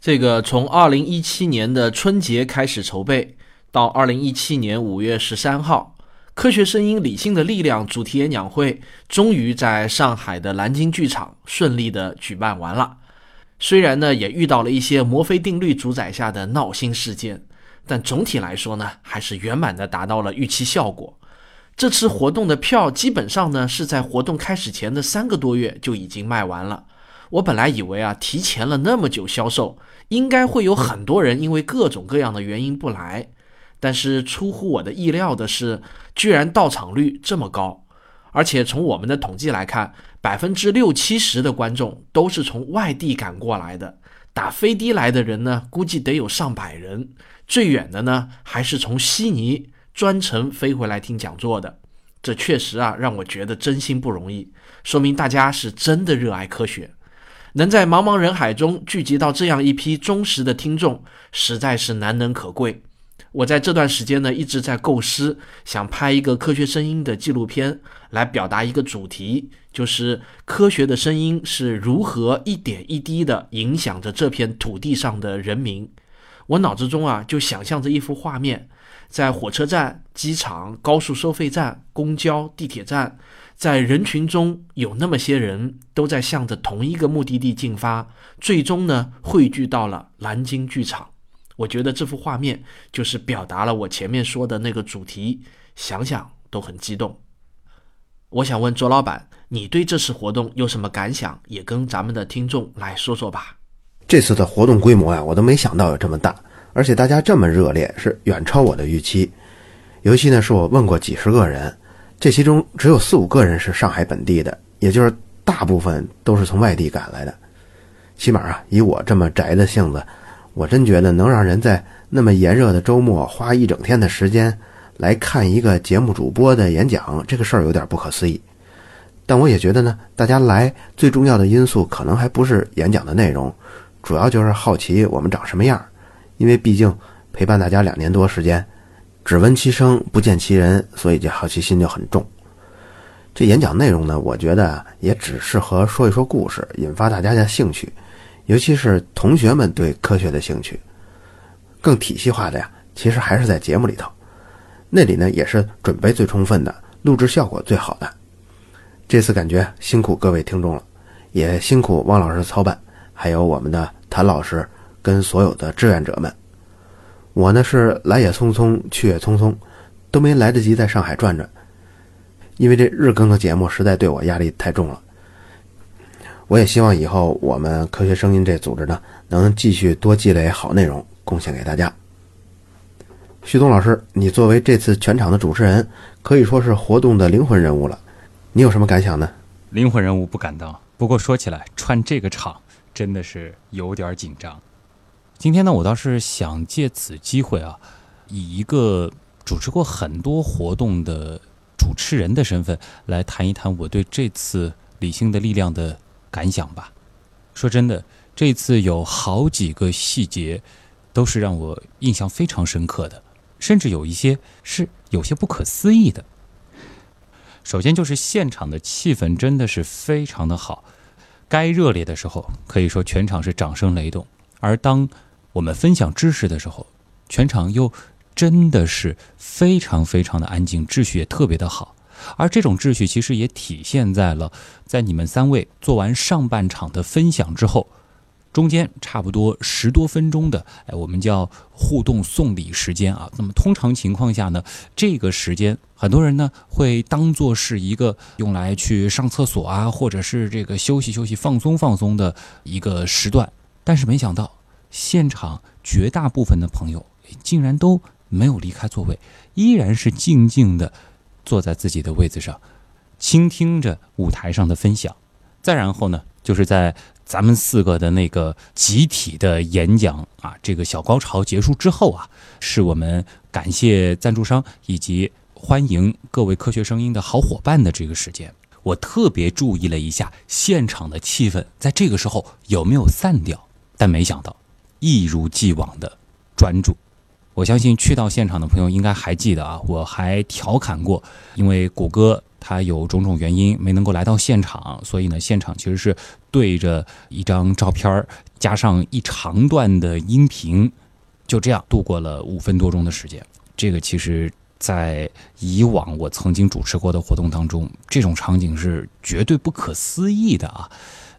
这个从二零一七年的春节开始筹备，到二零一七年五月十三号，科学声音理性的力量主题演讲会终于在上海的蓝鲸剧场顺利的举办完了。虽然呢，也遇到了一些摩菲定律主宰下的闹心事件，但总体来说呢，还是圆满的达到了预期效果。这次活动的票基本上呢，是在活动开始前的三个多月就已经卖完了。我本来以为啊，提前了那么久销售，应该会有很多人因为各种各样的原因不来。但是出乎我的意料的是，居然到场率这么高，而且从我们的统计来看，百分之六七十的观众都是从外地赶过来的。打飞的来的人呢，估计得有上百人。最远的呢，还是从悉尼专程飞回来听讲座的。这确实啊，让我觉得真心不容易，说明大家是真的热爱科学。能在茫茫人海中聚集到这样一批忠实的听众，实在是难能可贵。我在这段时间呢，一直在构思，想拍一个科学声音的纪录片，来表达一个主题，就是科学的声音是如何一点一滴地影响着这片土地上的人民。我脑子中啊，就想象着一幅画面，在火车站、机场、高速收费站、公交、地铁站。在人群中有那么些人都在向着同一个目的地进发，最终呢汇聚到了南京剧场。我觉得这幅画面就是表达了我前面说的那个主题，想想都很激动。我想问卓老板，你对这次活动有什么感想？也跟咱们的听众来说说吧。这次的活动规模呀，我都没想到有这么大，而且大家这么热烈，是远超我的预期。尤其呢，是我问过几十个人。这其中只有四五个人是上海本地的，也就是大部分都是从外地赶来的。起码啊，以我这么宅的性子，我真觉得能让人在那么炎热的周末花一整天的时间来看一个节目主播的演讲，这个事儿有点不可思议。但我也觉得呢，大家来最重要的因素可能还不是演讲的内容，主要就是好奇我们长什么样，因为毕竟陪伴大家两年多时间。只闻其声不见其人，所以这好奇心就很重。这演讲内容呢，我觉得也只适合说一说故事，引发大家的兴趣，尤其是同学们对科学的兴趣。更体系化的呀，其实还是在节目里头，那里呢也是准备最充分的，录制效果最好的。这次感觉辛苦各位听众了，也辛苦汪老师操办，还有我们的谭老师跟所有的志愿者们。我呢是来也匆匆，去也匆匆，都没来得及在上海转转，因为这日更的节目实在对我压力太重了。我也希望以后我们科学声音这组织呢，能继续多积累好内容，贡献给大家。徐东老师，你作为这次全场的主持人，可以说是活动的灵魂人物了，你有什么感想呢？灵魂人物不敢当，不过说起来，串这个场真的是有点紧张。今天呢，我倒是想借此机会啊，以一个主持过很多活动的主持人的身份来谈一谈我对这次理性的力量的感想吧。说真的，这次有好几个细节都是让我印象非常深刻的，甚至有一些是有些不可思议的。首先就是现场的气氛真的是非常的好，该热烈的时候可以说全场是掌声雷动，而当我们分享知识的时候，全场又真的是非常非常的安静，秩序也特别的好。而这种秩序其实也体现在了，在你们三位做完上半场的分享之后，中间差不多十多分钟的，哎，我们叫互动送礼时间啊。那么通常情况下呢，这个时间很多人呢会当做是一个用来去上厕所啊，或者是这个休息休息、放松放松的一个时段。但是没想到。现场绝大部分的朋友竟然都没有离开座位，依然是静静的坐在自己的位子上，倾听着舞台上的分享。再然后呢，就是在咱们四个的那个集体的演讲啊，这个小高潮结束之后啊，是我们感谢赞助商以及欢迎各位科学声音的好伙伴的这个时间。我特别注意了一下现场的气氛，在这个时候有没有散掉，但没想到。一如既往的专注，我相信去到现场的朋友应该还记得啊，我还调侃过，因为谷歌他有种种原因没能够来到现场，所以呢，现场其实是对着一张照片加上一长段的音频，就这样度过了五分多钟的时间。这个其实，在以往我曾经主持过的活动当中，这种场景是绝对不可思议的啊。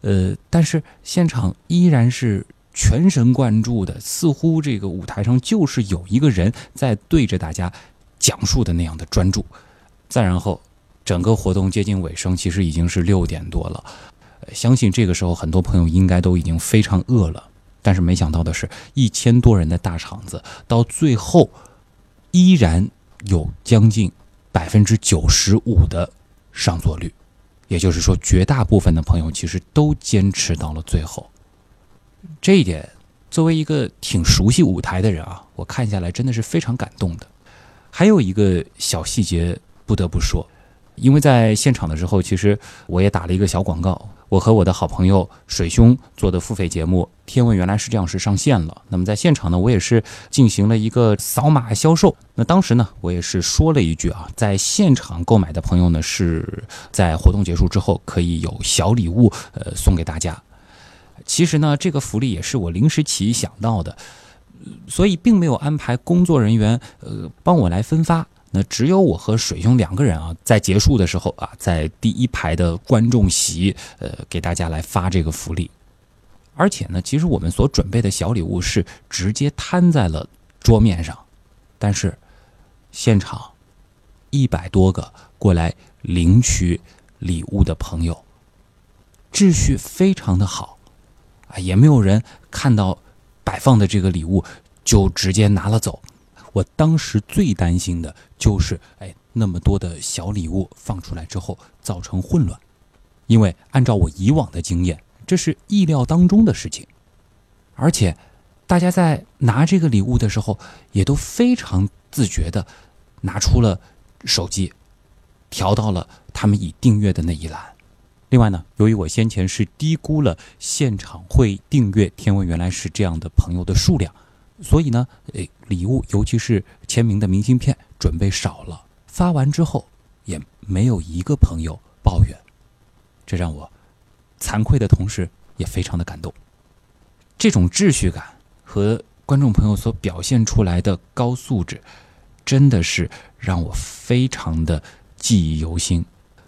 呃，但是现场依然是全神贯注的，似乎这个舞台上就是有一个人在对着大家讲述的那样的专注。再然后，整个活动接近尾声，其实已经是六点多了。相信这个时候很多朋友应该都已经非常饿了，但是没想到的是，一千多人的大场子，到最后依然有将近百分之九十五的上座率。也就是说，绝大部分的朋友其实都坚持到了最后。这一点，作为一个挺熟悉舞台的人啊，我看下来真的是非常感动的。还有一个小细节不得不说，因为在现场的时候，其实我也打了一个小广告。我和我的好朋友水兄做的付费节目《天问原来是这样》是上线了。那么在现场呢，我也是进行了一个扫码销售。那当时呢，我也是说了一句啊，在现场购买的朋友呢，是在活动结束之后可以有小礼物呃送给大家。其实呢，这个福利也是我临时起意想到的，所以并没有安排工作人员呃帮我来分发。那只有我和水兄两个人啊，在结束的时候啊，在第一排的观众席，呃，给大家来发这个福利。而且呢，其实我们所准备的小礼物是直接摊在了桌面上，但是现场一百多个过来领取礼物的朋友，秩序非常的好啊，也没有人看到摆放的这个礼物就直接拿了走。我当时最担心的就是，哎，那么多的小礼物放出来之后造成混乱，因为按照我以往的经验，这是意料当中的事情。而且，大家在拿这个礼物的时候，也都非常自觉的拿出了手机，调到了他们已订阅的那一栏。另外呢，由于我先前是低估了现场会订阅《天文原来是这样》的朋友的数量。所以呢，诶，礼物尤其是签名的明信片准备少了，发完之后也没有一个朋友抱怨，这让我惭愧的同时也非常的感动。这种秩序感和观众朋友所表现出来的高素质，真的是让我非常的记忆犹新。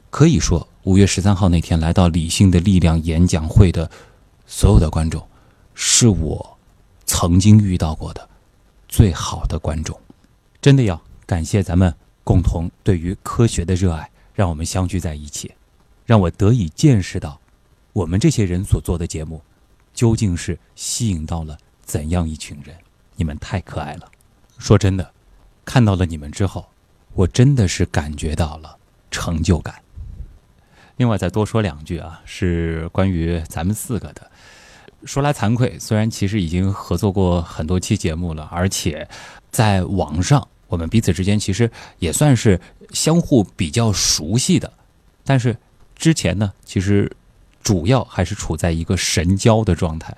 可以说，五月十三号那天来到理性的力量演讲会的所有的观众，是我。曾经遇到过的最好的观众，真的要感谢咱们共同对于科学的热爱，让我们相聚在一起，让我得以见识到我们这些人所做的节目究竟是吸引到了怎样一群人。你们太可爱了，说真的，看到了你们之后，我真的是感觉到了成就感。另外再多说两句啊，是关于咱们四个的。说来惭愧，虽然其实已经合作过很多期节目了，而且在网上我们彼此之间其实也算是相互比较熟悉的，但是之前呢，其实主要还是处在一个神交的状态。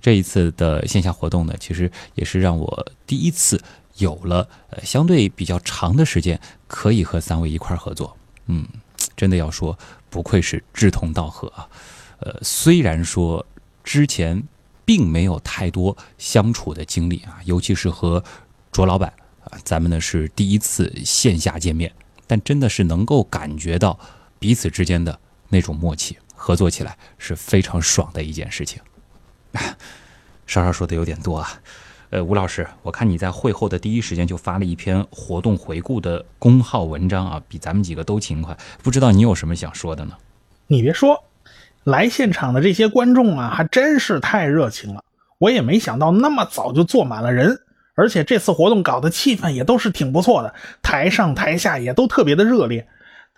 这一次的线下活动呢，其实也是让我第一次有了呃相对比较长的时间可以和三位一块儿合作。嗯，真的要说不愧是志同道合啊。呃，虽然说。之前并没有太多相处的经历啊，尤其是和卓老板啊，咱们呢是第一次线下见面，但真的是能够感觉到彼此之间的那种默契，合作起来是非常爽的一件事情。稍稍说的有点多啊，呃，吴老师，我看你在会后的第一时间就发了一篇活动回顾的公号文章啊，比咱们几个都勤快，不知道你有什么想说的呢？你别说。来现场的这些观众啊，还真是太热情了。我也没想到那么早就坐满了人，而且这次活动搞的气氛也都是挺不错的，台上台下也都特别的热烈。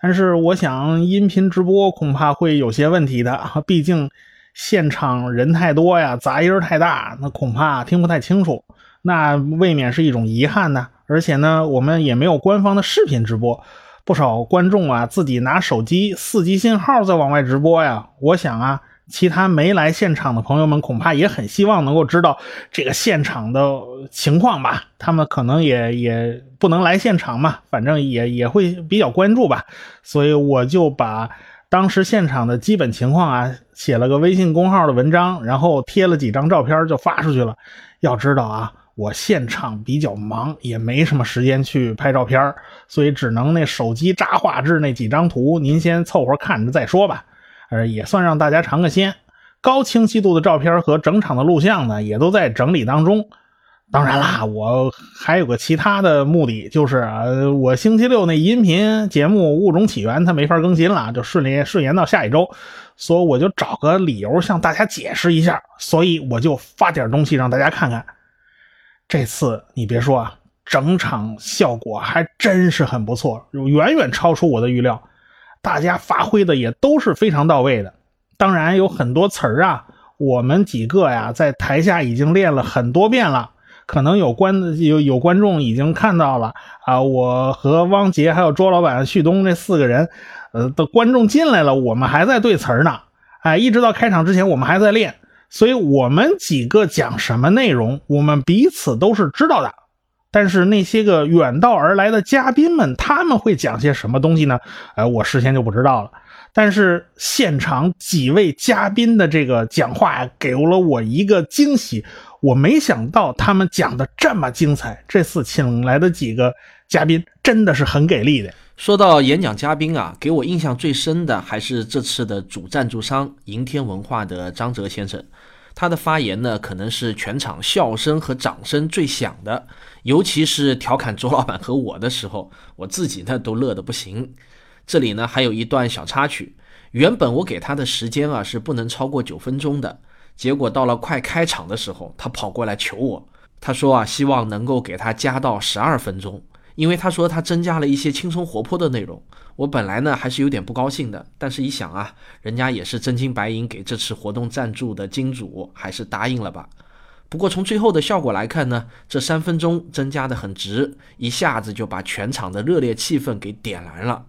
但是我想音频直播恐怕会有些问题的，毕竟现场人太多呀，杂音太大，那恐怕听不太清楚，那未免是一种遗憾呢。而且呢，我们也没有官方的视频直播。不少观众啊，自己拿手机四 G 信号在往外直播呀。我想啊，其他没来现场的朋友们恐怕也很希望能够知道这个现场的情况吧。他们可能也也不能来现场嘛，反正也也会比较关注吧。所以我就把当时现场的基本情况啊，写了个微信公号的文章，然后贴了几张照片就发出去了。要知道啊，我现场比较忙，也没什么时间去拍照片，所以只能那手机渣画质那几张图，您先凑合看着再说吧。呃，也算让大家尝个鲜。高清晰度的照片和整场的录像呢，也都在整理当中。当然啦，我还有个其他的目的，就是啊，我星期六那音频节目《物种起源》它没法更新了，就顺延顺延到下一周，所以我就找个理由向大家解释一下，所以我就发点东西让大家看看。这次你别说啊，整场效果还真是很不错，远远超出我的预料，大家发挥的也都是非常到位的。当然有很多词儿啊，我们几个呀在台下已经练了很多遍了。可能有观有有观众已经看到了啊，我和汪杰还有周老板、旭东这四个人，呃的观众进来了，我们还在对词儿呢，哎，一直到开场之前我们还在练，所以我们几个讲什么内容，我们彼此都是知道的，但是那些个远道而来的嘉宾们，他们会讲些什么东西呢？哎，我事先就不知道了。但是现场几位嘉宾的这个讲话给了我一个惊喜，我没想到他们讲的这么精彩。这次请来的几个嘉宾真的是很给力的。说到演讲嘉宾啊，给我印象最深的还是这次的主赞助商银天文化的张哲先生，他的发言呢，可能是全场笑声和掌声最响的，尤其是调侃周老板和我的时候，我自己呢都乐得不行。这里呢还有一段小插曲，原本我给他的时间啊是不能超过九分钟的，结果到了快开场的时候，他跑过来求我，他说啊希望能够给他加到十二分钟，因为他说他增加了一些轻松活泼的内容。我本来呢还是有点不高兴的，但是一想啊，人家也是真金白银给这次活动赞助的金主，还是答应了吧。不过从最后的效果来看呢，这三分钟增加的很值，一下子就把全场的热烈气氛给点燃了。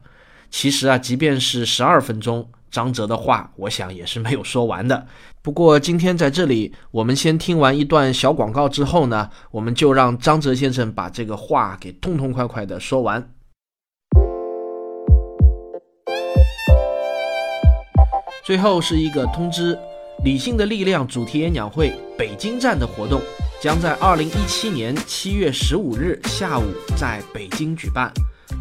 其实啊，即便是十二分钟，张哲的话，我想也是没有说完的。不过今天在这里，我们先听完一段小广告之后呢，我们就让张哲先生把这个话给痛痛快快的说完。最后是一个通知：理性的力量主题演讲会北京站的活动将在二零一七年七月十五日下午在北京举办。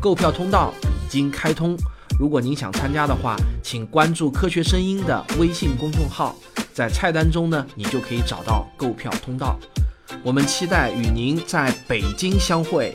购票通道已已经开通，如果您想参加的话，请关注“科学声音”的微信公众号，在菜单中呢，你就可以找到购票通道。我们期待与您在北京相会。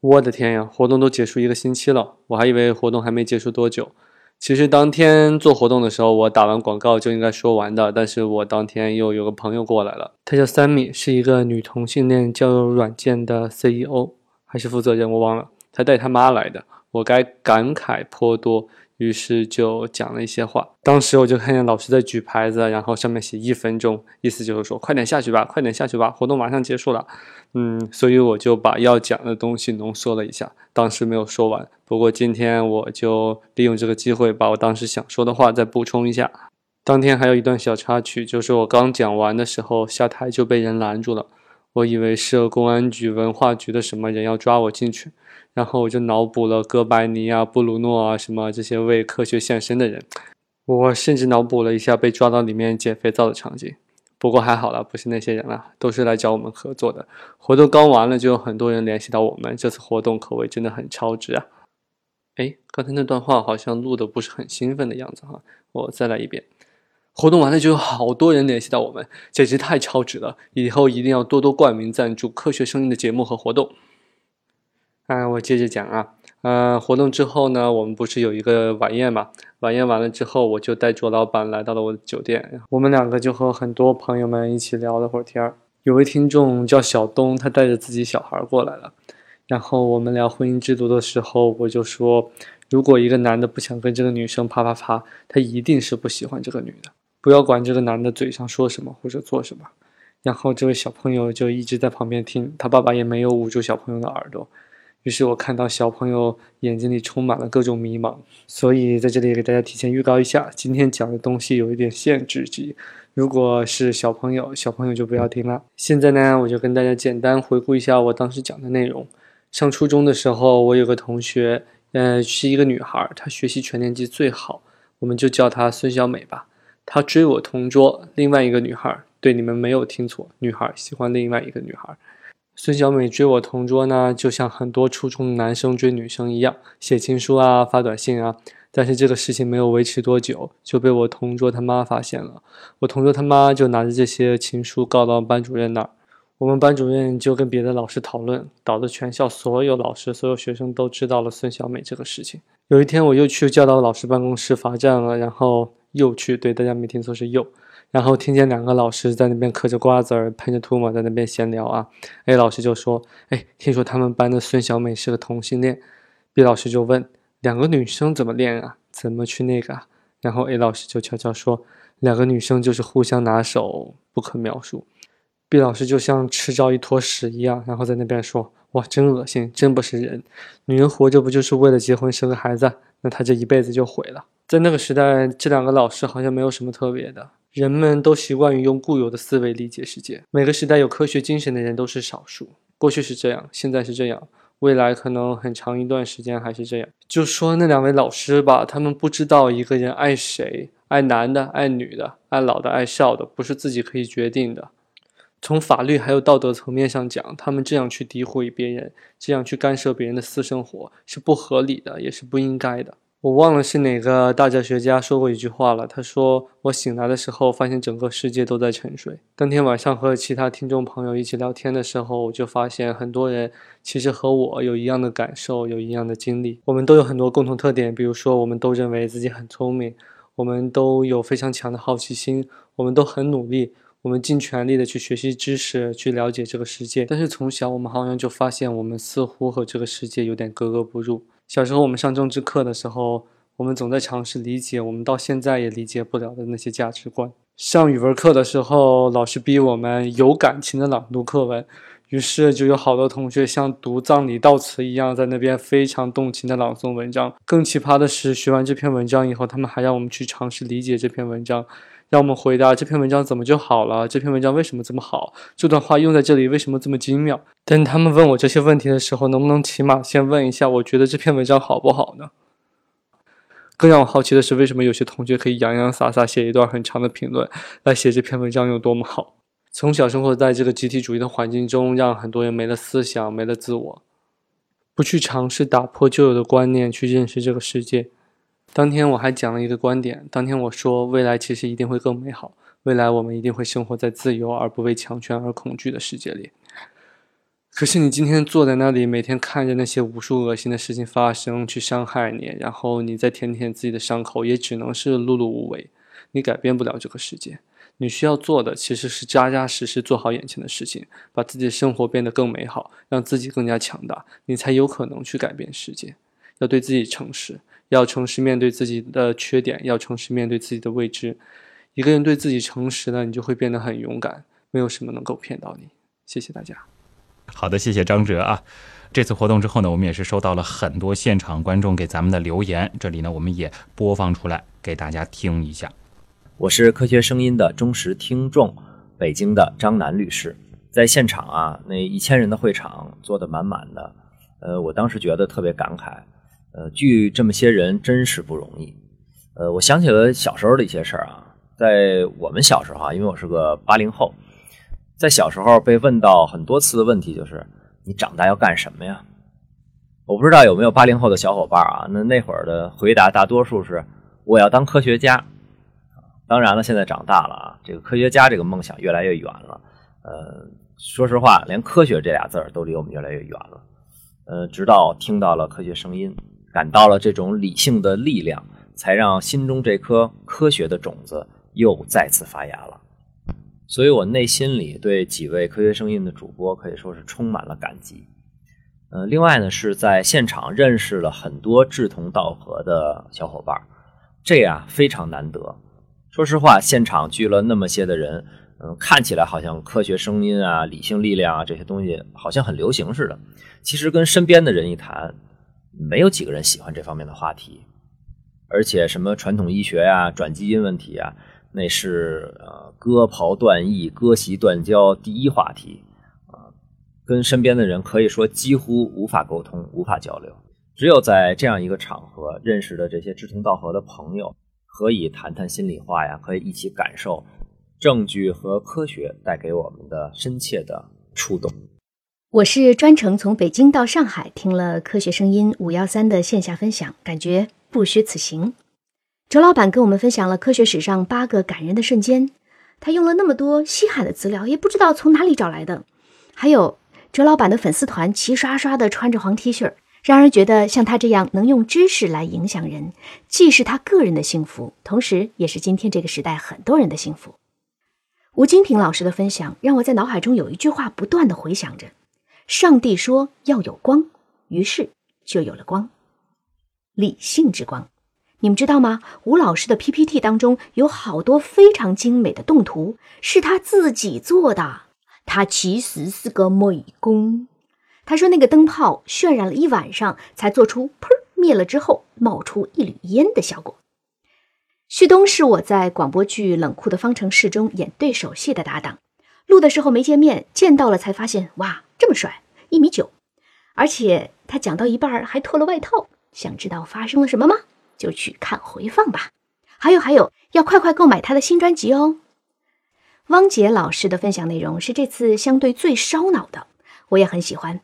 我的天呀，活动都结束一个星期了，我还以为活动还没结束多久。其实当天做活动的时候，我打完广告就应该说完的，但是我当天又有个朋友过来了，她叫三米，是一个女同性恋交友软件的 CEO 还是负责人，我忘了。他带他妈来的，我该感慨颇多。于是就讲了一些话。当时我就看见老师在举牌子，然后上面写一分钟，意思就是说快点下去吧，快点下去吧，活动马上结束了。嗯，所以我就把要讲的东西浓缩了一下，当时没有说完。不过今天我就利用这个机会，把我当时想说的话再补充一下。当天还有一段小插曲，就是我刚讲完的时候下台就被人拦住了，我以为是公安局、文化局的什么人要抓我进去。然后我就脑补了哥白尼啊、布鲁诺啊什么这些为科学献身的人，我甚至脑补了一下被抓到里面捡肥皂的场景。不过还好了，不是那些人了，都是来找我们合作的。活动刚完了，就有很多人联系到我们。这次活动可谓真的很超值啊！哎，刚才那段话好像录的不是很兴奋的样子哈，我再来一遍。活动完了就有好多人联系到我们，简直太超值了！以后一定要多多冠名赞助科学声音的节目和活动。哎，我接着讲啊，呃，活动之后呢，我们不是有一个晚宴嘛？晚宴完了之后，我就带卓老板来到了我的酒店，我们两个就和很多朋友们一起聊了会儿天儿。有位听众叫小东，他带着自己小孩过来了，然后我们聊婚姻制度的时候，我就说，如果一个男的不想跟这个女生啪啪啪，他一定是不喜欢这个女的，不要管这个男的嘴上说什么或者做什么。然后这位小朋友就一直在旁边听，他爸爸也没有捂住小朋友的耳朵。于是我看到小朋友眼睛里充满了各种迷茫，所以在这里给大家提前预告一下，今天讲的东西有一点限制级，如果是小朋友，小朋友就不要听了。现在呢，我就跟大家简单回顾一下我当时讲的内容。上初中的时候，我有个同学呃，是一个女孩，她学习全年级最好，我们就叫她孙小美吧。他追我同桌另外一个女孩，对，你们没有听错，女孩喜欢另外一个女孩。孙小美追我同桌呢，就像很多初中男生追女生一样，写情书啊，发短信啊。但是这个事情没有维持多久，就被我同桌他妈发现了。我同桌他妈就拿着这些情书告到班主任那儿。我们班主任就跟别的老师讨论，导致全校所有老师、所有学生都知道了孙小美这个事情。有一天，我又去教导老师办公室罚站了，然后又去，对大家没听错是又，然后听见两个老师在那边嗑着瓜子儿、喷着唾沫在那边闲聊啊。A 老师就说：“哎，听说他们班的孙小美是个同性恋。”B 老师就问：“两个女生怎么恋啊？怎么去那个？”啊？”然后 A 老师就悄悄说：“两个女生就是互相拿手，不可描述。”毕老师就像吃着一坨屎一样，然后在那边说：“哇，真恶心，真不是人！女人活着不就是为了结婚生个孩子？那他这一辈子就毁了。”在那个时代，这两个老师好像没有什么特别的，人们都习惯于用固有的思维理解世界。每个时代有科学精神的人都是少数，过去是这样，现在是这样，未来可能很长一段时间还是这样。就说那两位老师吧，他们不知道一个人爱谁，爱男的，爱女的，爱老的，爱少的，不是自己可以决定的。从法律还有道德层面上讲，他们这样去诋毁别人，这样去干涉别人的私生活是不合理的，也是不应该的。我忘了是哪个大哲学家说过一句话了。他说：“我醒来的时候，发现整个世界都在沉睡。”当天晚上和其他听众朋友一起聊天的时候，我就发现很多人其实和我有一样的感受，有一样的经历。我们都有很多共同特点，比如说，我们都认为自己很聪明，我们都有非常强的好奇心，我们都很努力。我们尽全力的去学习知识，去了解这个世界。但是从小我们好像就发现，我们似乎和这个世界有点格格不入。小时候我们上政治课的时候，我们总在尝试理解我们到现在也理解不了的那些价值观。上语文课的时候，老师逼我们有感情的朗读课文，于是就有好多同学像读葬礼悼词一样，在那边非常动情的朗诵文章。更奇葩的是，学完这篇文章以后，他们还让我们去尝试理解这篇文章。让我们回答这篇文章怎么就好了？这篇文章为什么这么好？这段话用在这里为什么这么精妙？等他们问我这些问题的时候，能不能起码先问一下，我觉得这篇文章好不好呢？更让我好奇的是，为什么有些同学可以洋洋洒洒写一段很长的评论，来写这篇文章有多么好？从小生活在这个集体主义的环境中，让很多人没了思想，没了自我，不去尝试打破旧有的观念，去认识这个世界。当天我还讲了一个观点。当天我说，未来其实一定会更美好。未来我们一定会生活在自由而不为强权而恐惧的世界里。可是你今天坐在那里，每天看着那些无数恶心的事情发生，去伤害你，然后你再舔舔自己的伤口，也只能是碌碌无为。你改变不了这个世界。你需要做的其实是扎扎实实做好眼前的事情，把自己的生活变得更美好，让自己更加强大，你才有可能去改变世界。要对自己诚实。要诚实面对自己的缺点，要诚实面对自己的未知。一个人对自己诚实了，你就会变得很勇敢，没有什么能够骗到你。谢谢大家。好的，谢谢张哲啊。这次活动之后呢，我们也是收到了很多现场观众给咱们的留言，这里呢我们也播放出来给大家听一下。我是科学声音的忠实听众，北京的张楠律师，在现场啊，那一千人的会场坐得满满的，呃，我当时觉得特别感慨。呃，聚这么些人真是不容易。呃，我想起了小时候的一些事儿啊，在我们小时候啊，因为我是个八零后，在小时候被问到很多次的问题就是：你长大要干什么呀？我不知道有没有八零后的小伙伴啊？那那会儿的回答大多数是：我要当科学家。当然了，现在长大了啊，这个科学家这个梦想越来越远了。呃，说实话，连科学这俩字儿都离我们越来越远了。呃，直到听到了科学声音。感到了这种理性的力量，才让心中这颗科学的种子又再次发芽了。所以我内心里对几位科学声音的主播可以说是充满了感激。呃，另外呢，是在现场认识了很多志同道合的小伙伴，这样非常难得。说实话，现场聚了那么些的人，嗯，看起来好像科学声音啊、理性力量啊这些东西好像很流行似的。其实跟身边的人一谈。没有几个人喜欢这方面的话题，而且什么传统医学呀、转基因问题啊，那是呃割袍断义、割席断交第一话题啊，跟身边的人可以说几乎无法沟通、无法交流。只有在这样一个场合认识的这些志同道合的朋友，可以谈谈心里话呀，可以一起感受证据和科学带给我们的深切的触动。我是专程从北京到上海听了科学声音五幺三的线下分享，感觉不虚此行。周老板跟我们分享了科学史上八个感人的瞬间，他用了那么多稀罕的资料，也不知道从哪里找来的。还有周老板的粉丝团齐刷刷的穿着黄 T 恤，让人觉得像他这样能用知识来影响人，既是他个人的幸福，同时也是今天这个时代很多人的幸福。吴金平老师的分享让我在脑海中有一句话不断的回响着。上帝说要有光，于是就有了光，理性之光。你们知道吗？吴老师的 PPT 当中有好多非常精美的动图，是他自己做的。他其实是个美工。他说那个灯泡渲染了一晚上，才做出“砰”灭了之后冒出一缕烟的效果。旭东是我在广播剧《冷酷的方程式》中演对手戏的搭档，录的时候没见面，见到了才发现，哇，这么帅！一米九，而且他讲到一半还脱了外套。想知道发生了什么吗？就去看回放吧。还有还有，要快快购买他的新专辑哦。汪杰老师的分享内容是这次相对最烧脑的，我也很喜欢。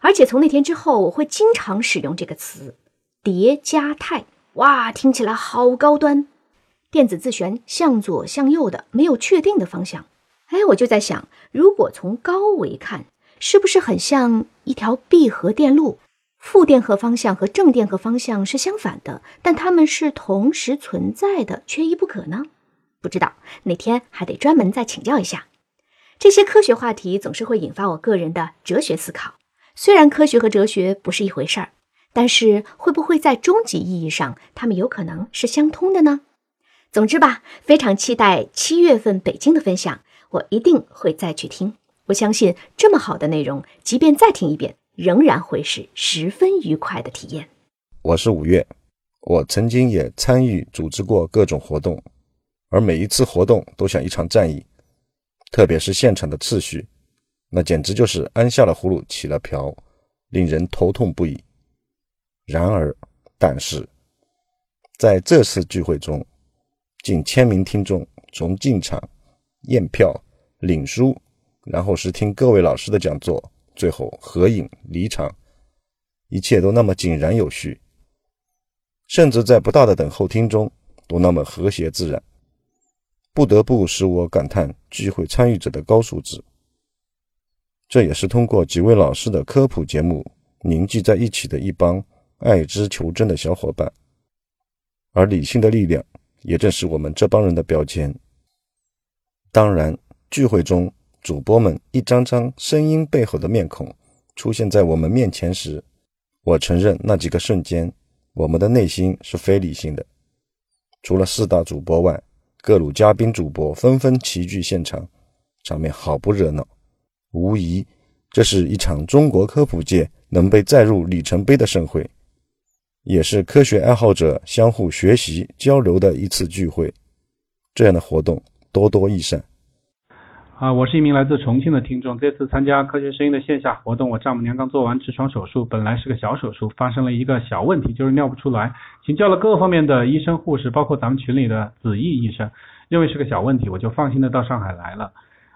而且从那天之后，我会经常使用这个词“叠加态”。哇，听起来好高端。电子自旋向左向右的，没有确定的方向。哎，我就在想，如果从高维看。是不是很像一条闭合电路？负电荷方向和正电荷方向是相反的，但它们是同时存在的，缺一不可呢？不知道，哪天还得专门再请教一下。这些科学话题总是会引发我个人的哲学思考。虽然科学和哲学不是一回事儿，但是会不会在终极意义上，它们有可能是相通的呢？总之吧，非常期待七月份北京的分享，我一定会再去听。我相信这么好的内容，即便再听一遍，仍然会是十分愉快的体验。我是五月，我曾经也参与组织过各种活动，而每一次活动都像一场战役，特别是现场的秩序，那简直就是安下了葫芦起了瓢，令人头痛不已。然而，但是，在这次聚会中，近千名听众从进场、验票、领书。然后是听各位老师的讲座，最后合影离场，一切都那么井然有序，甚至在不大的等候厅中都那么和谐自然，不得不使我感叹聚会参与者的高素质。这也是通过几位老师的科普节目凝聚在一起的一帮爱之求真的小伙伴，而理性的力量也正是我们这帮人的标签。当然，聚会中。主播们一张张声音背后的面孔出现在我们面前时，我承认那几个瞬间，我们的内心是非理性的。除了四大主播外，各路嘉宾主播纷纷齐聚现场，场面好不热闹。无疑，这是一场中国科普界能被载入里程碑的盛会，也是科学爱好者相互学习交流的一次聚会。这样的活动多多益善。啊，我是一名来自重庆的听众。这次参加科学声音的线下活动，我丈母娘刚做完痔疮手术，本来是个小手术，发生了一个小问题，就是尿不出来。请教了各个方面的医生护士，包括咱们群里的子毅医生，认为是个小问题，我就放心的到上海来了。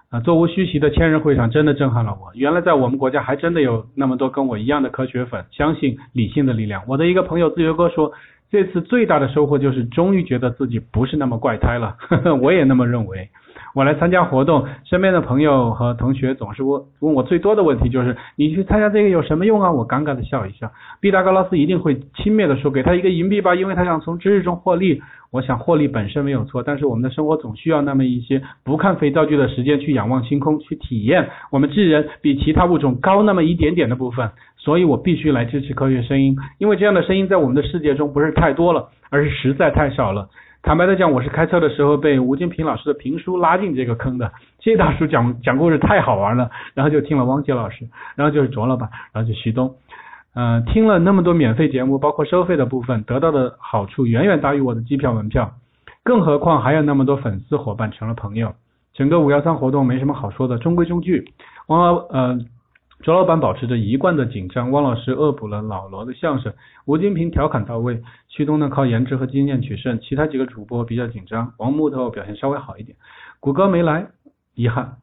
啊，座无虚席的千人会场真的震撼了我。原来在我们国家还真的有那么多跟我一样的科学粉，相信理性的力量。我的一个朋友自由哥说，这次最大的收获就是终于觉得自己不是那么怪胎了。呵 呵我也那么认为。我来参加活动，身边的朋友和同学总是问问我最多的问题就是你去参加这个有什么用啊？我尴尬的笑一笑。毕达哥拉斯一定会轻蔑的说给他一个银币吧，因为他想从知识中获利。我想获利本身没有错，但是我们的生活总需要那么一些不看肥皂剧的时间去仰望星空，去体验我们智人比其他物种高那么一点点的部分。所以我必须来支持科学声音，因为这样的声音在我们的世界中不是太多了，而是实在太少了。坦白的讲，我是开车的时候被吴金平老师的评书拉进这个坑的。谢大叔讲讲故事太好玩了，然后就听了汪杰老师，然后就是卓老板，然后就徐东，嗯，听了那么多免费节目，包括收费的部分，得到的好处远远大于我的机票门票，更何况还有那么多粉丝伙伴成了朋友。整个五幺三活动没什么好说的，中规中矩。汪呃，周老板保持着一贯的紧张，汪老师恶补了老罗的相声，吴金平调侃到位，旭东呢靠颜值和经验取胜，其他几个主播比较紧张，王木头表现稍微好一点，谷歌没来，遗憾。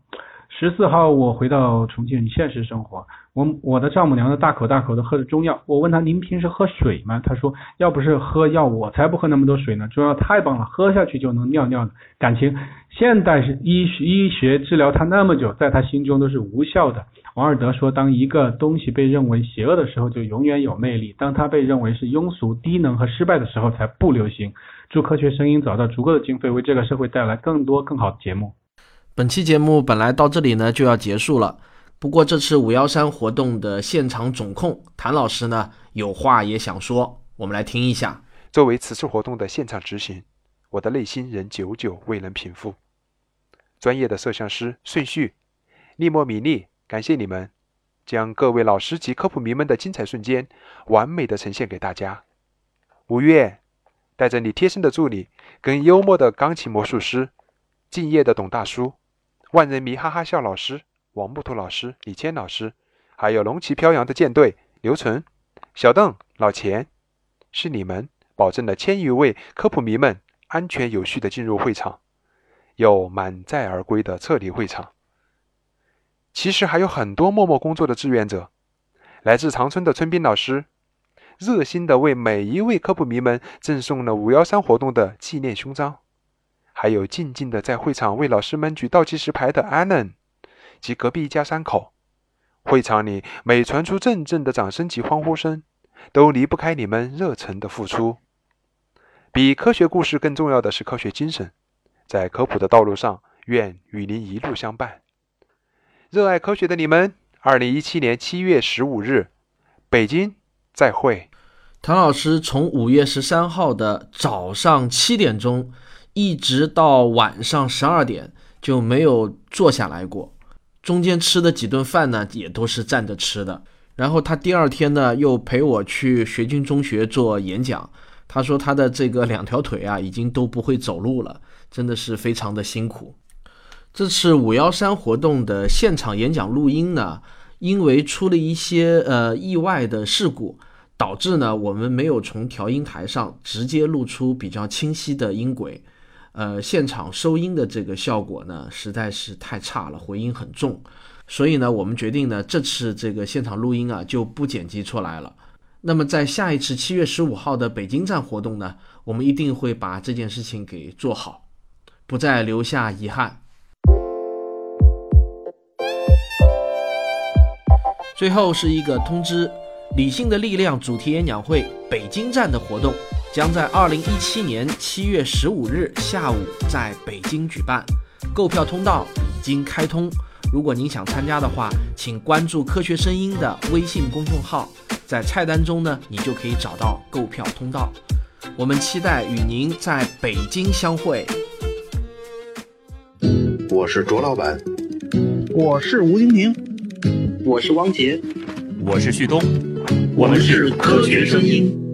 十四号我回到重庆现实生活，我我的丈母娘呢大口大口的喝着中药，我问她您平时喝水吗？她说要不是喝药我才不喝那么多水呢，中药太棒了，喝下去就能尿尿的。感情现代医医学治疗他那么久，在他心中都是无效的。王尔德说，当一个东西被认为邪恶的时候，就永远有魅力；当它被认为是庸俗、低能和失败的时候，才不流行。祝科学声音找到足够的经费，为这个社会带来更多更好的节目。本期节目本来到这里呢就要结束了，不过这次五幺三活动的现场总控谭老师呢有话也想说，我们来听一下。作为此次活动的现场执行，我的内心仍久久未能平复。专业的摄像师顺序、利莫米利，感谢你们将各位老师及科普迷们的精彩瞬间完美的呈现给大家。五月，带着你贴身的助理跟幽默的钢琴魔术师，敬业的董大叔。万人迷哈哈笑老师、王木头老师、李谦老师，还有龙旗飘扬的舰队刘纯、小邓、老钱，是你们保证了千余位科普迷们安全有序的进入会场，又满载而归的撤离会场。其实还有很多默默工作的志愿者，来自长春的春斌老师，热心的为每一位科普迷们赠送了五幺三活动的纪念胸章。还有静静的在会场为老师们举倒计时牌的 Allen 及隔壁一家三口，会场里每传出阵阵的掌声及欢呼声，都离不开你们热忱的付出。比科学故事更重要的是科学精神，在科普的道路上，愿与您一路相伴。热爱科学的你们，二零一七年七月十五日，北京再会。唐老师从五月十三号的早上七点钟。一直到晚上十二点就没有坐下来过，中间吃的几顿饭呢，也都是站着吃的。然后他第二天呢，又陪我去学军中学做演讲。他说他的这个两条腿啊，已经都不会走路了，真的是非常的辛苦。这次五幺三活动的现场演讲录音呢，因为出了一些呃意外的事故，导致呢我们没有从调音台上直接录出比较清晰的音轨。呃，现场收音的这个效果呢，实在是太差了，回音很重，所以呢，我们决定呢，这次这个现场录音啊，就不剪辑出来了。那么在下一次七月十五号的北京站活动呢，我们一定会把这件事情给做好，不再留下遗憾。最后是一个通知：理性的力量主题演讲会北京站的活动。将在二零一七年七月十五日下午在北京举办，购票通道已经开通。如果您想参加的话，请关注“科学声音”的微信公众号，在菜单中呢，你就可以找到购票通道。我们期待与您在北京相会。我是卓老板，我是吴金平，我是汪杰，我是旭东，我们是科学声音。